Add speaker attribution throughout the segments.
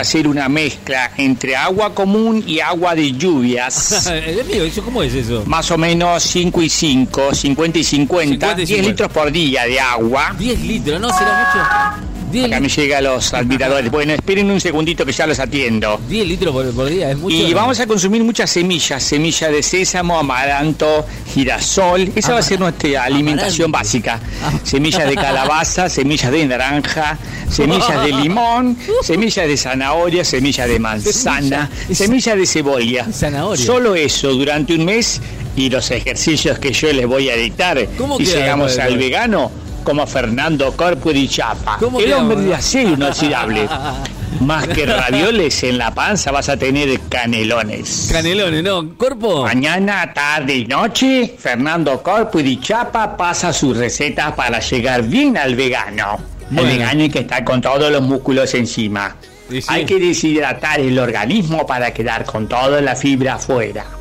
Speaker 1: hacer una mezcla entre agua común y agua de lluvias.
Speaker 2: Amigo, ¿eso ¿Cómo es eso?
Speaker 1: Más o menos 5 y 5, 50 y 50,
Speaker 2: 50 y
Speaker 1: 10
Speaker 2: 50.
Speaker 1: litros por día de agua.
Speaker 2: 10 litros, ¿no? ¿Será mucho? 10,
Speaker 1: Acá me llega a los admiradores. Bueno, esperen un segundito que ya los atiendo.
Speaker 2: 10 litros por, por día, es mucho.
Speaker 1: Y vamos a consumir muchas semillas, semilla de sésamo, amaranto, girasol. Esa va a ser nuestra alimentación
Speaker 2: Amaranto.
Speaker 1: básica. Semillas de calabaza, semillas de naranja, semillas de limón, semillas de zanahoria, semillas de manzana,
Speaker 2: Semilla-
Speaker 1: semillas de cebolla.
Speaker 2: Zanahoria.
Speaker 1: Solo eso durante un mes y los ejercicios que yo les voy a dictar.
Speaker 2: ¿Cómo
Speaker 1: y llegamos al vegano como Fernando Corpo di Chapa,
Speaker 2: ¿Cómo
Speaker 1: el hombre de acero inoxidable. Más que ravioles en la panza vas a tener canelones.
Speaker 2: Canelones, ¿no? ¿Cuerpo?
Speaker 1: Mañana, tarde y noche, Fernando Corpo y Chapa pasa sus recetas para llegar bien al vegano.
Speaker 2: Bueno.
Speaker 1: El vegano y que está con todos los músculos encima.
Speaker 2: Y sí.
Speaker 1: Hay que deshidratar el organismo para quedar con toda la fibra afuera.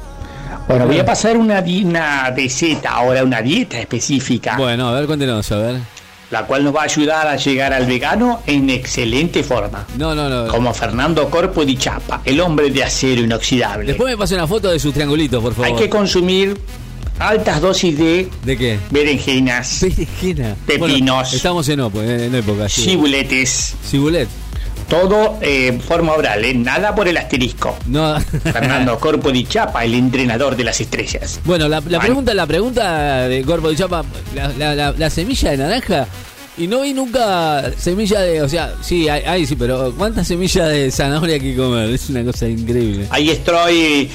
Speaker 1: Bueno, voy a pasar una, una receta ahora, una dieta específica,
Speaker 2: Bueno, a ver, cuéntenos, a ver.
Speaker 1: la cual nos va a ayudar a llegar al vegano en excelente forma.
Speaker 2: No, no, no.
Speaker 1: Como Fernando Corpo di Chapa, el hombre de acero inoxidable.
Speaker 2: Después me pase una foto de sus triangulitos, por favor.
Speaker 1: Hay que consumir altas dosis de
Speaker 2: ¿De qué?
Speaker 1: berenjenas,
Speaker 2: Berenjena.
Speaker 1: Pepinos.
Speaker 2: Bueno, estamos en, en época. sí.
Speaker 1: cibuletes, Todo eh, en forma oral, ¿eh? nada por el asterisco.
Speaker 2: No.
Speaker 1: Fernando Corpo di Chapa, el entrenador de las estrellas.
Speaker 2: Bueno, la, pregunta, la pregunta de Corpo de Chapa, la, la- la- la semilla de naranja, y no vi nunca semilla de, o sea, sí, hay, hay, sí, pero ¿cuántas semillas de zanahoria hay que comer? Es una cosa increíble.
Speaker 1: Ahí estoy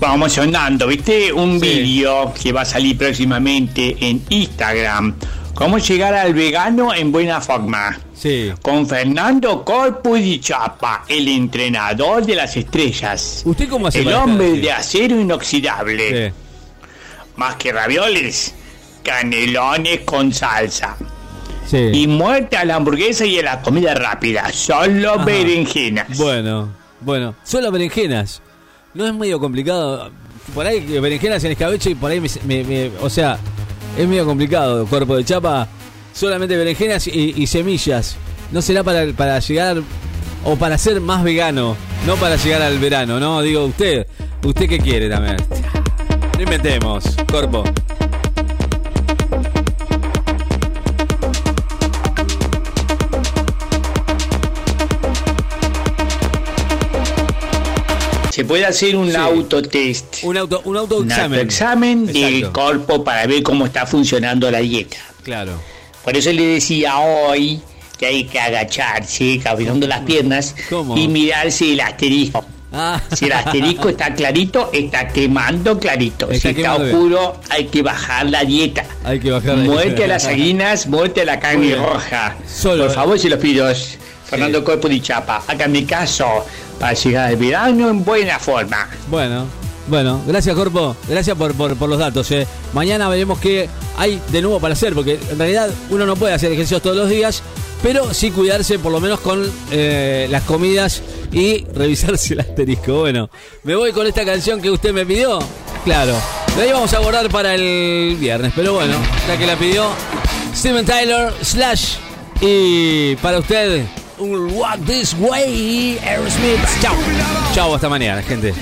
Speaker 1: promocionando, ¿viste? Un
Speaker 2: Sí.
Speaker 1: vídeo que va a salir próximamente en Instagram. ¿Cómo llegar al vegano en buena forma?
Speaker 2: Sí.
Speaker 1: Con Fernando Corpo di Chapa, el entrenador de las estrellas.
Speaker 2: ¿Usted cómo hace
Speaker 1: El hombre
Speaker 2: estar
Speaker 1: de acero inoxidable.
Speaker 2: Sí.
Speaker 1: Más que ravioles, canelones con salsa.
Speaker 2: Sí.
Speaker 1: Y muerte a la hamburguesa y a la comida rápida. Solo
Speaker 2: Ajá.
Speaker 1: berenjenas.
Speaker 2: Bueno, bueno, solo berenjenas. No es medio complicado. Por ahí berenjenas en escabeche y por ahí me, me- me- o sea, es medio complicado. Cuerpo de chapa, solamente berenjenas y, semillas. No será para, para llegar o para ser más vegano, no para llegar al verano, ¿no? Digo, usted, ¿usted qué quiere también? No inventemos, Corpo.
Speaker 1: Se puede hacer un
Speaker 2: Sí.
Speaker 1: autotest.
Speaker 2: Un auto, un
Speaker 1: Un
Speaker 2: autoexamen.
Speaker 1: autoexamen del cuerpo para ver cómo está funcionando la dieta.
Speaker 2: Claro.
Speaker 1: Por eso le decía hoy que hay que agacharse, caminando las piernas
Speaker 2: ¿Cómo?
Speaker 1: y mirarse el asterisco.
Speaker 2: Ah.
Speaker 1: Si el asterisco está clarito, está quemando clarito.
Speaker 2: Está
Speaker 1: si está
Speaker 2: bien.
Speaker 1: oscuro, hay que bajar la dieta.
Speaker 2: Hay que bajar la
Speaker 1: Muerte a las harinas, muerte a la carne roja.
Speaker 2: Solo-
Speaker 1: Por favor, se los pido. Fernando Corpo di Chapa, háganme caso para llegar al verano en buena forma.
Speaker 2: Bueno, bueno, gracias Corpo, gracias por, por, por los datos. eh. Mañana veremos qué hay de nuevo para hacer, porque en realidad uno no puede hacer ejercicios todos los días, pero sí cuidarse por lo menos con eh, las comidas y revisarse el asterisco. Bueno, me voy con esta canción que usted me pidió. Claro, de ahí vamos a guardar para el viernes, pero bueno, la que la pidió Steven Tyler, Slash, y para usted, un Walk This Way, Aerosmith. Chao, chao, hasta mañana, gente.